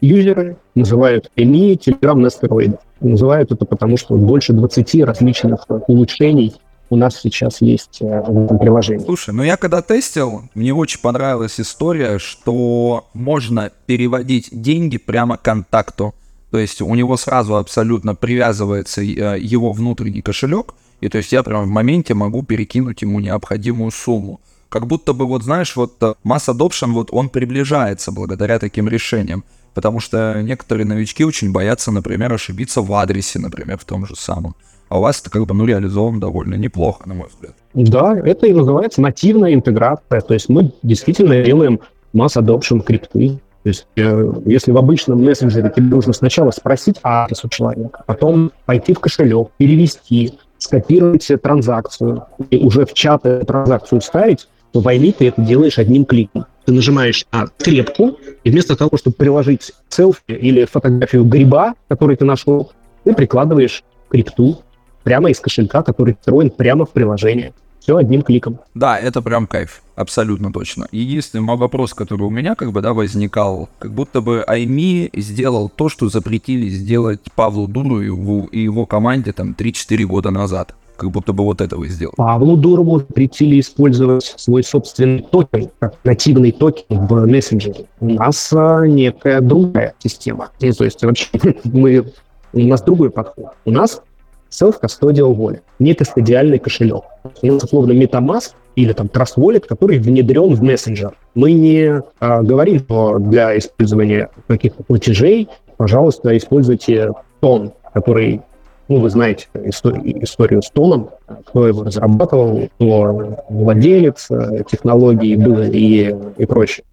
юзеры называют EMI Telegram на стероидах. Называют это потому, что больше 20 различных улучшений у нас сейчас есть э, в приложении. Слушай, ну я когда тестил, мне очень понравилась история, что можно переводить деньги прямо к контакту. То есть у него сразу абсолютно привязывается э, его внутренний кошелек, и то есть я прямо в моменте могу перекинуть ему необходимую сумму. Как будто бы, вот знаешь, вот э, масс adoption, вот он приближается благодаря таким решениям. Потому что некоторые новички очень боятся, например, ошибиться в адресе, например, в том же самом. А у вас это как бы ну, реализовано довольно неплохо, на мой взгляд. Да, это и называется нативная интеграция. То есть мы действительно делаем масс adoption крипты. То есть, э, если в обычном мессенджере тебе нужно сначала спросить адрес у человека, потом пойти в кошелек, перевести, скопировать транзакцию и уже в чат эту транзакцию вставить, то в Айле ты это делаешь одним кликом. Ты нажимаешь на скрепку, и вместо того, чтобы приложить селфи или фотографию гриба, который ты нашел, ты прикладываешь крипту прямо из кошелька, который встроен прямо в приложение. Все одним кликом. Да, это прям кайф, абсолютно точно. Единственный мой вопрос, который у меня как бы, да, возникал, как будто бы iMe сделал то, что запретили сделать Павлу Дурову и его команде там 3-4 года назад. Как будто бы вот этого и сделал. Павлу Дурову запретили использовать свой собственный токен, как нативный токен в мессенджере. У нас а, некая другая система. И, то есть вообще мы, у нас другой подход. У нас self-custodial wallet, не кастодиальный кошелек. Нас условно MetaMask или там Trust Wallet, который внедрен в мессенджер. Мы не а, говорим, что для использования каких-то платежей, пожалуйста, используйте тон, который ну, вы знаете историю, историю с тоном, кто его разрабатывал, кто владелец э, технологии был и, и прочее.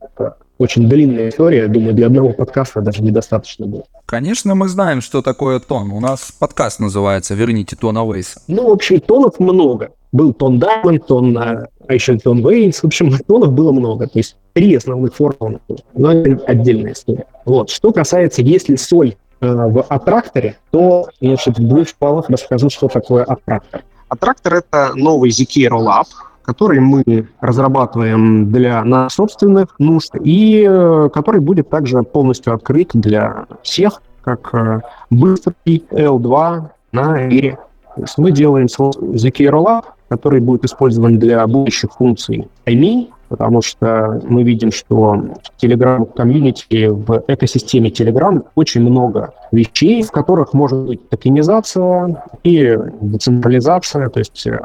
Очень длинная история, думаю, для одного подкаста даже недостаточно будет. Конечно, мы знаем, что такое тон. У нас подкаст называется «Верните тон Авейса». Ну, в общем, тонов много. Был тон Diamond, тон, а еще тон Вейнс. В общем, тонов было много. То есть три основных формы. Но это отдельная история. Вот. Что касается, если соль э, в аттракторе, то, значит, в двух шпалах расскажу, что такое аттрактор. Аттрактор — это новый ZK Rollup, который мы разрабатываем для наших собственных нужд и э, который будет также полностью открыт для всех, как э, быстрый L2 на Эре. То есть мы делаем ZK Rollup, который будет использован для будущих функций IME, потому что мы видим, что в Telegram комьюнити, в экосистеме Telegram очень много вещей, в которых может быть токенизация и децентрализация. То есть э,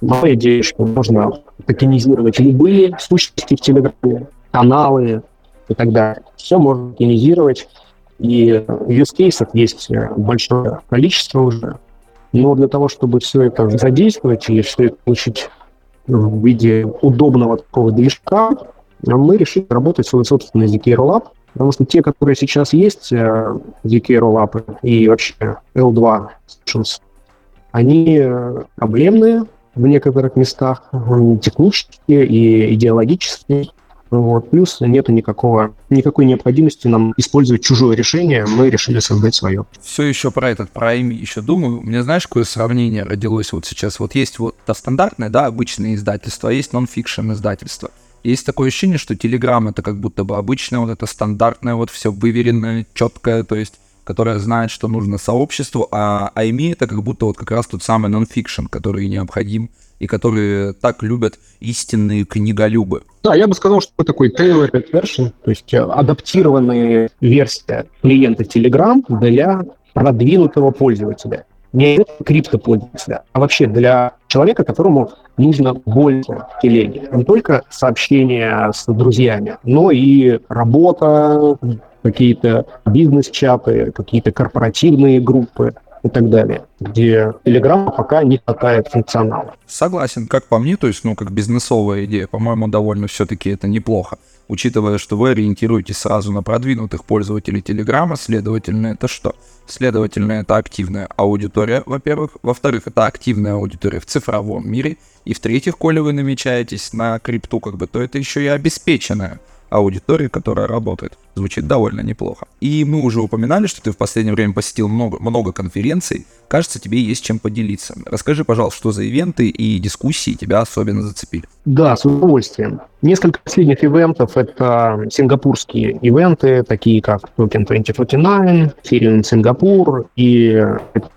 моя идея, что можно токенизировать любые сущности в Telegram, каналы и так далее. Все можно токенизировать. И use cases есть э, большое количество уже. Но для того, чтобы все это задействовать и все это получить в виде удобного такого движка, мы решили работать свой собственный ZK Rollup, потому что те, которые сейчас есть, ZK э, Rollup и вообще L2 Sessions, они э, проблемные в некоторых местах, технические и идеологические. Вот. Плюс нет никакого, никакой необходимости нам использовать чужое решение, мы решили создать свое. Все еще про этот, про iMe еще думаю. У меня, знаешь, какое сравнение родилось вот сейчас? Вот есть вот то стандартное, да, обычное издательство, а есть нон-фикшн издательство. Есть такое ощущение, что Telegram это как будто бы обычное, вот это стандартное, вот все выверенное, четкое, то есть которое знает, что нужно сообществу, а iMe это как будто вот как раз тот самый нон-фикшн, который необходим и которые так любят истинные книголюбы. Да, я бы сказал, что такой tailored version, то есть э, адаптированная версия клиента Telegram для продвинутого пользователя. Не криптопользователя, а вообще для человека, которому нужно больше телеги. Не только сообщения с друзьями, но и работа, какие-то бизнес-чаты, какие-то корпоративные группы и так далее, где Telegram пока не хватает функционала. Согласен, как по мне, то есть, ну, как бизнесовая идея, по-моему, довольно все-таки это неплохо. Учитывая, что вы ориентируетесь сразу на продвинутых пользователей Телеграма, следовательно, это что? Следовательно, это активная аудитория, во-первых. Во-вторых, это активная аудитория в цифровом мире. И в-третьих, коли вы намечаетесь на крипту, как бы, то это еще и обеспеченная аудитории, которая работает. Звучит довольно неплохо. И мы уже упоминали, что ты в последнее время посетил много, много конференций. Кажется, тебе есть чем поделиться. Расскажи, пожалуйста, что за ивенты и дискуссии тебя особенно зацепили. Да, с удовольствием. Несколько последних ивентов — это сингапурские ивенты, такие как Token 2049, Ethereum Сингапур и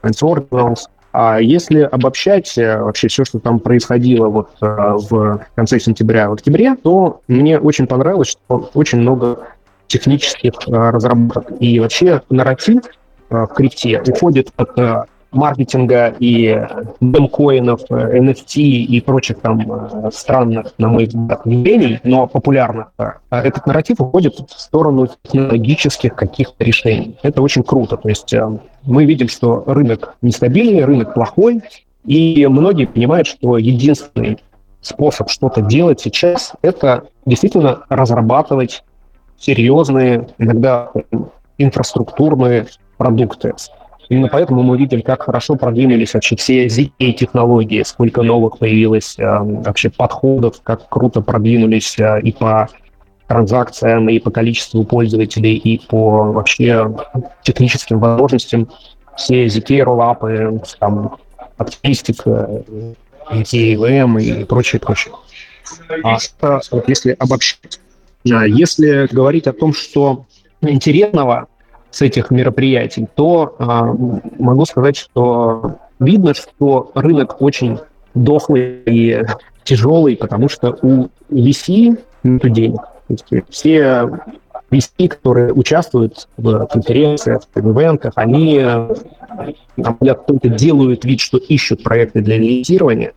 Ordinals. А если обобщать э, вообще все, что там происходило вот э, в конце сентября, в октябре, то мне очень понравилось, что очень много технических э, разработок. И вообще нарратив в крипте уходит от маркетинга и демкоинов, NFT и прочих там странных, на мой взгляд, явлений, но популярных, этот нарратив уходит в сторону технологических каких-то решений. Это очень круто. То есть мы видим, что рынок нестабильный, рынок плохой, и многие понимают, что единственный способ что-то делать сейчас – это действительно разрабатывать серьезные, иногда инфраструктурные продукты. Именно поэтому мы видим, как хорошо продвинулись вообще все ZK-технологии, сколько новых появилось э, вообще подходов, как круто продвинулись э, и по транзакциям, и по количеству пользователей, и по вообще техническим возможностям. Все ZK роллапы, там, оптимистика, EVM и прочее, прочее. А вот если обобщить, если говорить о том, что интересного с этих мероприятий, то а, могу сказать, что видно, что рынок очень дохлый и тяжелый, потому что у VC нет денег. Все VC, которые участвуют в конференциях, в ивентах, они на только делают вид, что ищут проекты для инвестирования,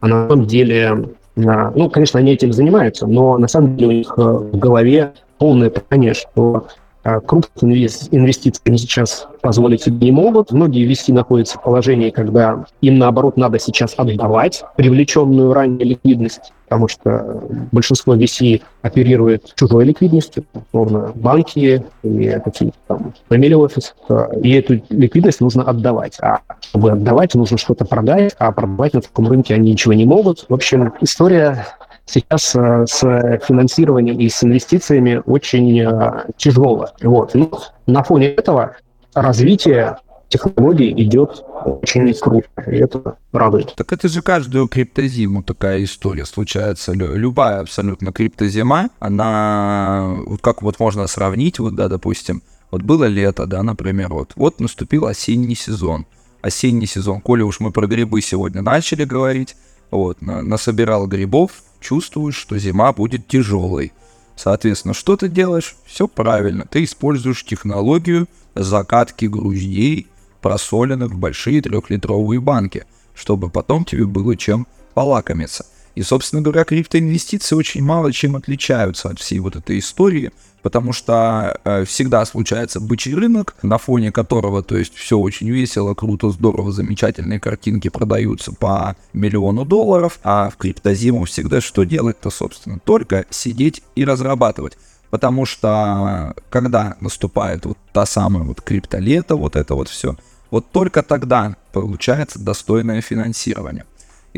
а на самом деле, ну, конечно, они этим занимаются, но на самом деле у них э, в голове полное понимание, что а крупных инвестиций они сейчас позволить себе не могут. Многие VC находятся в положении, когда им, наоборот, надо сейчас отдавать привлеченную ранее ликвидность, потому что большинство VC оперирует чужой ликвидностью, условно, банки и какие-то там family office, и эту ликвидность нужно отдавать. А чтобы отдавать, нужно что-то продать, а продавать на таком рынке они ничего не могут. В общем, история сейчас э, с финансированием и с инвестициями очень э, тяжело. Вот. Но на фоне этого развитие технологий идет очень круто, и это радует. Так это же каждую криптозиму такая история случается. Любая абсолютно криптозима, она, вот как вот можно сравнить, вот, да, допустим, вот было лето, да, например, вот, вот наступил осенний сезон. Осенний сезон, коли уж мы про грибы сегодня начали говорить, вот, на, насобирал грибов, чувствуешь, что зима будет тяжелой. Соответственно, что ты делаешь? Все правильно. Ты используешь технологию закатки груздей, просоленных в большие трехлитровые банки, чтобы потом тебе было чем полакомиться. И, собственно говоря, криптоинвестиции очень мало чем отличаются от всей вот этой истории – потому что э, всегда случается бычий рынок, на фоне которого, то есть, все очень весело, круто, здорово, замечательные картинки продаются по миллиону долларов, а в криптозиму всегда что делать-то, собственно, только сидеть и разрабатывать. Потому что когда наступает вот та самая вот криптолета, вот это вот все, вот только тогда получается достойное финансирование.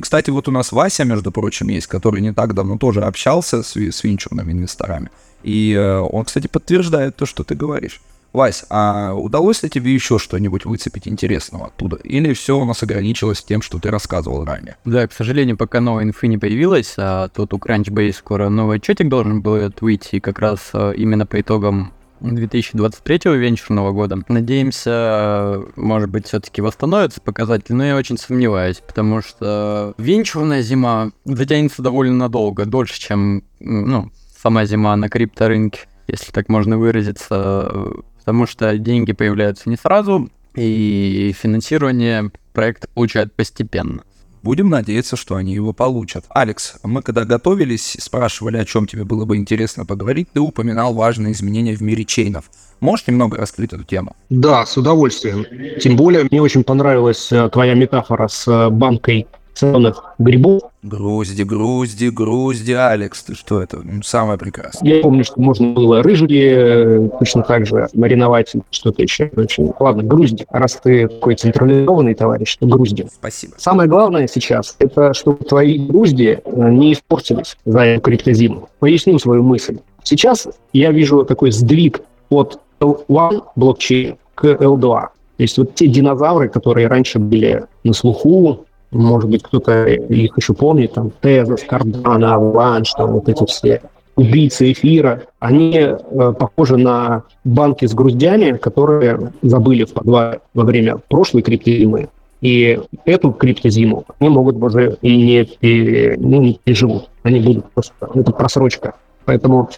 И, кстати, вот у нас Вася, между прочим, есть, который не так давно тоже общался с, с венчурными инвесторами. И э, он, кстати, подтверждает то, что ты говоришь. Вась, а удалось ли тебе еще что-нибудь выцепить интересного оттуда? Или все у нас ограничилось тем, что ты рассказывал ранее? Да, к сожалению, пока новой инфы не появилась, а тут у Crunchbase скоро новый отчетик должен был выйти как раз э, именно по итогам 2023 венчурного года. Надеемся, может быть, все-таки восстановятся показатели, но я очень сомневаюсь, потому что венчурная зима затянется довольно надолго, дольше, чем ну, сама зима на крипторынке, если так можно выразиться, потому что деньги появляются не сразу, и финансирование проект получает постепенно. Будем надеяться, что они его получат. Алекс, мы когда готовились, спрашивали, о чем тебе было бы интересно поговорить, ты упоминал важные изменения в мире чейнов. Можешь немного раскрыть эту тему? Да, с удовольствием. Тем более, мне очень понравилась э, твоя метафора с э, банкой целых грибов. Грузди, грузди, грузди, Алекс, ты что это? Самое прекрасное. Я помню, что можно было рыжики э, точно так же мариновать, что-то еще. Очень... Ладно, грузди. Раз ты такой централизованный товарищ, то грузди. Спасибо. Самое главное сейчас, это чтобы твои грузди э, не испортились за эту криптозиму. Поясню свою мысль. Сейчас я вижу такой сдвиг от L1 блокчейн к L2. То есть вот те динозавры, которые раньше были на слуху, может быть, кто-то их еще помнит, там, Тезос, Кардана, Аванш, там, вот эти все убийцы эфира, они э, похожи на банки с груздями, которые забыли в подвале во время прошлой криптозимы. И эту криптозиму они могут уже и не, и, ну, не переживут. Они будут просто... Это просрочка. Поэтому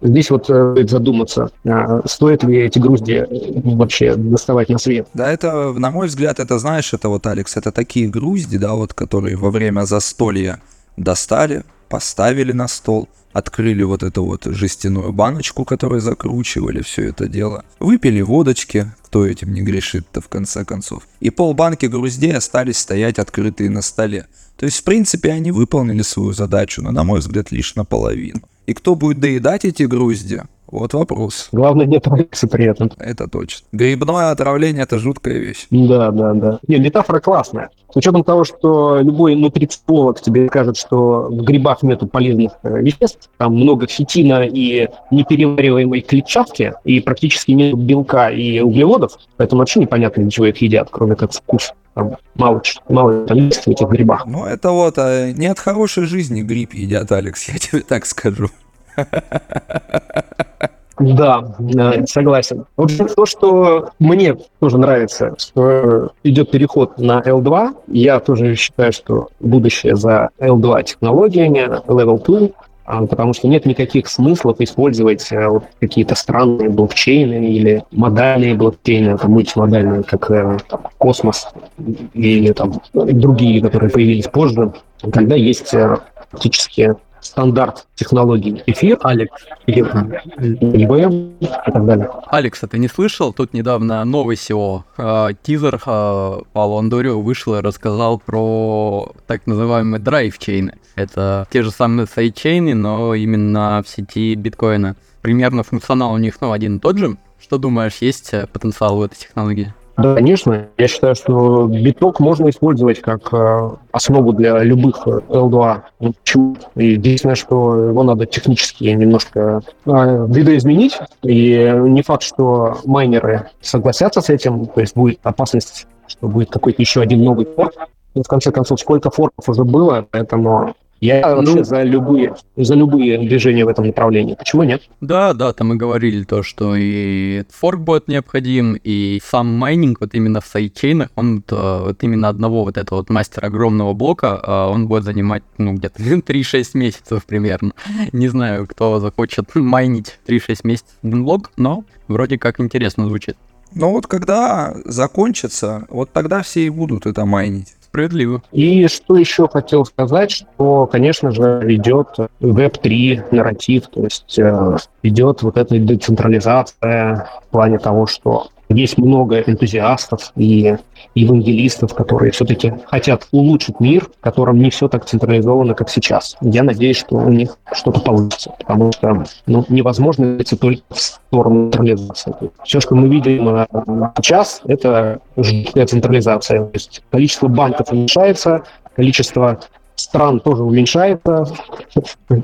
Здесь вот э, стоит задуматься, а, стоит ли эти грузди вообще доставать на свет. Да, это, на мой взгляд, это, знаешь, это вот, Алекс, это такие грузди, да, вот, которые во время застолья достали, поставили на стол, открыли вот эту вот жестяную баночку, которой закручивали все это дело, выпили водочки, кто этим не грешит-то в конце концов, и полбанки груздей остались стоять открытые на столе. То есть, в принципе, они выполнили свою задачу, но, на мой взгляд, лишь наполовину. И кто будет доедать эти грузди? Вот вопрос. Главное не отравиться при этом. Это точно. Грибное отравление – это жуткая вещь. Да, да, да. Не, метафора классная. С учетом того, что любой нутрициолог тебе скажет, что в грибах нету полезных э, веществ, там много фитина и неперевариваемой клетчатки, и практически нет белка и углеводов, поэтому вообще непонятно, для чего их едят, кроме как вкус. Там мало, мало там есть в этих грибах. Ну, это вот а, не от хорошей жизни гриб едят, Алекс, я тебе так скажу. Да, согласен. В общем, то, что мне тоже нравится, что идет переход на L2, я тоже считаю, что будущее за L2 технологиями, Level 2, а, потому что нет никаких смыслов использовать э, вот, какие-то странные блокчейны или модальные блокчейны, там, мультимодальные, как э, там, Космос или там другие, которые появились позже, когда есть э, фактически стандарт технологий эфир, Алекс, ИВМ и так далее. Алекс, а ты не слышал? Тут недавно новый SEO, э, тизер э, Павла Андорио вышел и рассказал про так называемые драйв-чейны. Это те же самые сайдчейны, но именно в сети биткоина. Примерно функционал у них ну, один и тот же. Что думаешь, есть э, потенциал в этой технологии? Да, конечно. Я считаю, что биток можно использовать как э, основу для любых L2. Ну, почему? Единственное, что его надо технически немножко э, видоизменить. И не факт, что майнеры согласятся с этим. То есть будет опасность, что будет какой-то еще один новый форк. Но в конце концов, сколько форков уже было, поэтому я вообще ну, за любые, за любые движения в этом направлении. Почему нет? Да, да, там мы говорили то, что и форк будет необходим, и сам майнинг вот именно в сайдчейнах, он э, вот именно одного вот этого вот мастера огромного блока, э, он будет занимать, ну, где-то 3-6 месяцев примерно. Не знаю, кто захочет майнить 3-6 месяцев один блок, но вроде как интересно звучит. Ну вот когда закончится, вот тогда все и будут это майнить. Справедливо. И что еще хотел сказать, что, конечно же, идет Web3 нарратив, то есть э, идет вот эта децентрализация в плане того, что есть много энтузиастов и евангелистов, которые все-таки хотят улучшить мир, в котором не все так централизовано, как сейчас. Я надеюсь, что у них что-то получится, потому что ну, невозможно идти только в сторону централизации. Все, что мы видим э, сейчас, это жуткая централизация. То есть количество банков уменьшается, количество стран тоже уменьшается,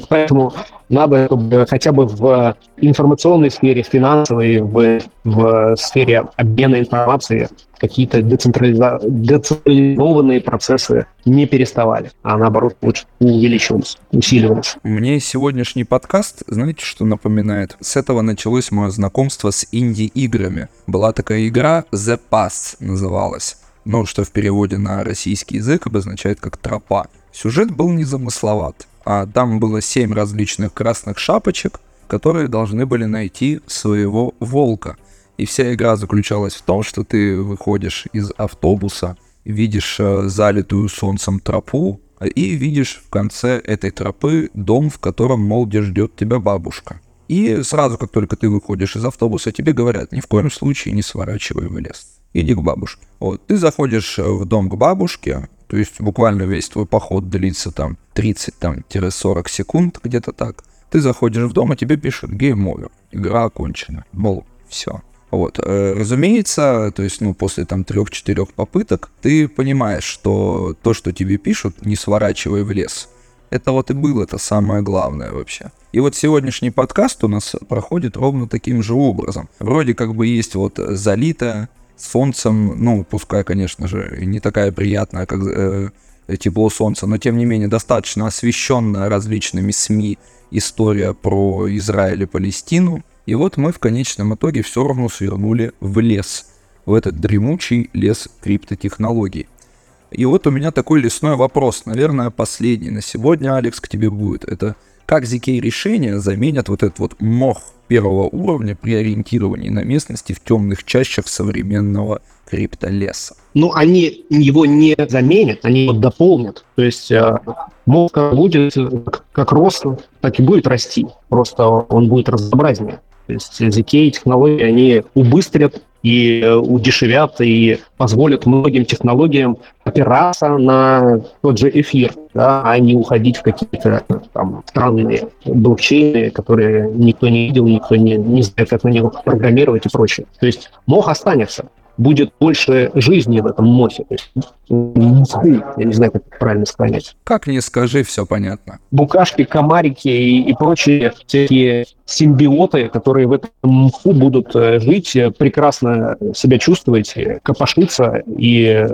поэтому надо, чтобы хотя бы в информационной сфере, финансовой, в, в сфере обмена информацией какие-то децентрализа... децентрализованные процессы не переставали, а наоборот лучше увеличивались, усиливались. Мне сегодняшний подкаст, знаете, что напоминает? С этого началось мое знакомство с инди-играми. Была такая игра The Pass называлась. Ну, что в переводе на российский язык обозначает как тропа. Сюжет был незамысловат, а там было семь различных красных шапочек, которые должны были найти своего волка. И вся игра заключалась в том, что ты выходишь из автобуса, видишь э, залитую солнцем тропу, и видишь в конце этой тропы дом, в котором, мол, где ждет тебя бабушка. И сразу, как только ты выходишь из автобуса, тебе говорят, ни в коем случае не сворачивай в лес. Иди к бабушке. Вот, ты заходишь в дом к бабушке, то есть буквально весь твой поход длится там 30-40 секунд, где-то так. Ты заходишь в дом, а тебе пишут Game Over. Игра окончена. Мол, все. Вот, э, разумеется, то есть, ну, после там трех-четырех попыток, ты понимаешь, что то, что тебе пишут, не сворачивай в лес. Это вот и было это самое главное вообще. И вот сегодняшний подкаст у нас проходит ровно таким же образом. Вроде как бы есть вот залитая солнцем, ну, пускай, конечно же, не такая приятная, как э, тепло солнца, но тем не менее достаточно освещенная различными СМИ история про Израиль и Палестину. И вот мы в конечном итоге все равно свернули в лес, в этот дремучий лес криптотехнологий. И вот у меня такой лесной вопрос, наверное, последний на сегодня, Алекс, к тебе будет. Это Как ZK решения заменят вот этот вот мох первого уровня при ориентировании на местности в темных чащах современного криптолеса? Ну, они его не заменят, они его дополнят. То есть э, мозг будет как рос, так и будет расти. Просто он будет разнообразнее. То есть ZK технологии, они убыстрят и э, удешевят, и позволят многим технологиям опираться на тот же эфир, да, а не уходить в какие-то там странные блокчейны, которые никто не видел, никто не, не знает, как на них программировать и прочее. То есть мох останется, будет больше жизни в этом МОСе. То есть, я не знаю, как это правильно сказать. Как не скажи, все понятно. Букашки, комарики и, и прочие всякие симбиоты, которые в этом мху будут э, жить, э, прекрасно себя чувствовать, э, копошиться и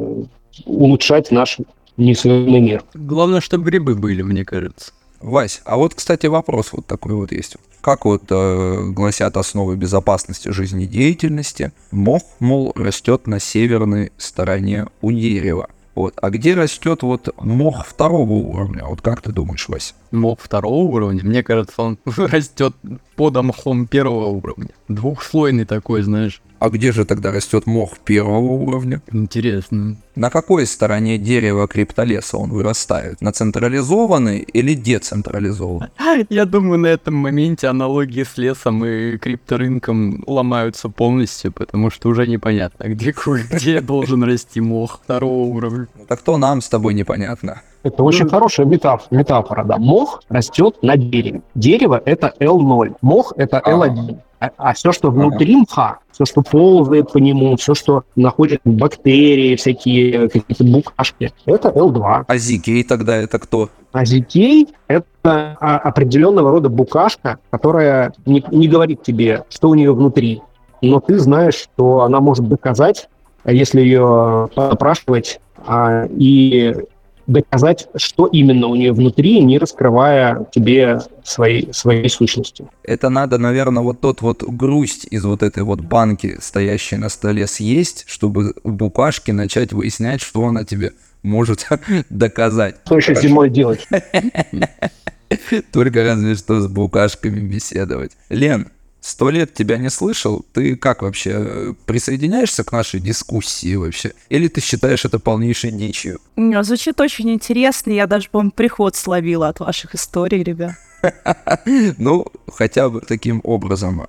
улучшать наш несовершенный мир. Главное, чтобы грибы были, мне кажется. Вась, а вот, кстати, вопрос вот такой вот есть. Как вот э, гласят основы безопасности жизнедеятельности, мох, мол, растет на северной стороне у дерева. Вот. А где растет вот мох второго уровня? Вот как ты думаешь, Вась? Мох второго уровня? Мне кажется, он растет под мхом первого уровня. Двухслойный такой, знаешь. А где же тогда растет мох первого уровня? Интересно. На какой стороне дерева криптолеса он вырастает? На централизованной или децентрализованной? Я думаю, на этом моменте аналогии с лесом и крипторынком ломаются полностью, потому что уже непонятно, где, где должен расти мох второго уровня. Ну, так то нам с тобой непонятно. Это очень ну, хорошая метафора, метафора, да. Мох растет на дереве. Дерево — это L0, мох — это L1. А, а все, что внутри мха, все, что ползает по нему, все, что находит бактерии, всякие какие-то букашки, это L2. А зикей тогда это кто? А зикей — это а, определенного рода букашка, которая не, не говорит тебе, что у нее внутри, но ты знаешь, что она может доказать, если ее опрашивать, а, и доказать, что именно у нее внутри, не раскрывая тебе своей, своей сущности. Это надо, наверное, вот тот вот грусть из вот этой вот банки, стоящей на столе, съесть, чтобы у букашки начать выяснять, что она тебе может доказать. Что еще зимой делать? Только разве что с букашками беседовать. Лен, Сто лет тебя не слышал. Ты как вообще? Присоединяешься к нашей дискуссии вообще? Или ты считаешь это полнейшей дичью? Звучит очень интересно. Я даже, по-моему, приход словила от ваших историй, ребят. Ну, хотя бы таким образом.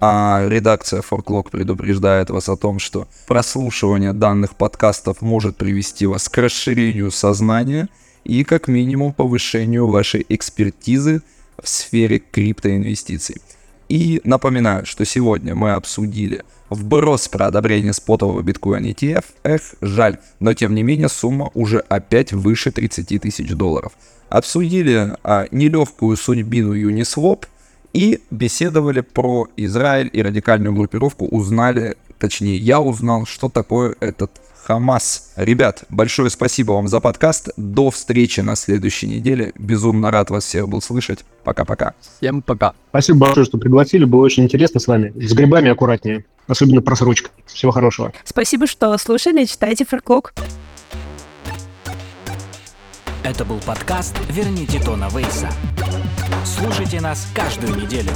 А редакция Forklog предупреждает вас о том, что прослушивание данных подкастов может привести вас к расширению сознания и как минимум повышению вашей экспертизы в сфере криптоинвестиций. И напоминаю, что сегодня мы обсудили вброс про одобрение спотового биткоина ETF. Эх, жаль, но тем не менее сумма уже опять выше 30 тысяч долларов. Обсудили а, нелегкую судьбину Uniswap и беседовали про Израиль и радикальную группировку, узнали, точнее я узнал, что такое этот Хамас. Ребят, большое спасибо вам за подкаст. До встречи на следующей неделе. Безумно рад вас всех был слышать. Пока-пока. Всем пока. Спасибо большое, что пригласили. Было очень интересно с вами. С грибами аккуратнее. Особенно просрочка. Всего хорошего. Спасибо, что слушали. Читайте ферклок. Это был подкаст «Верните Тона Вейса». Слушайте нас каждую неделю.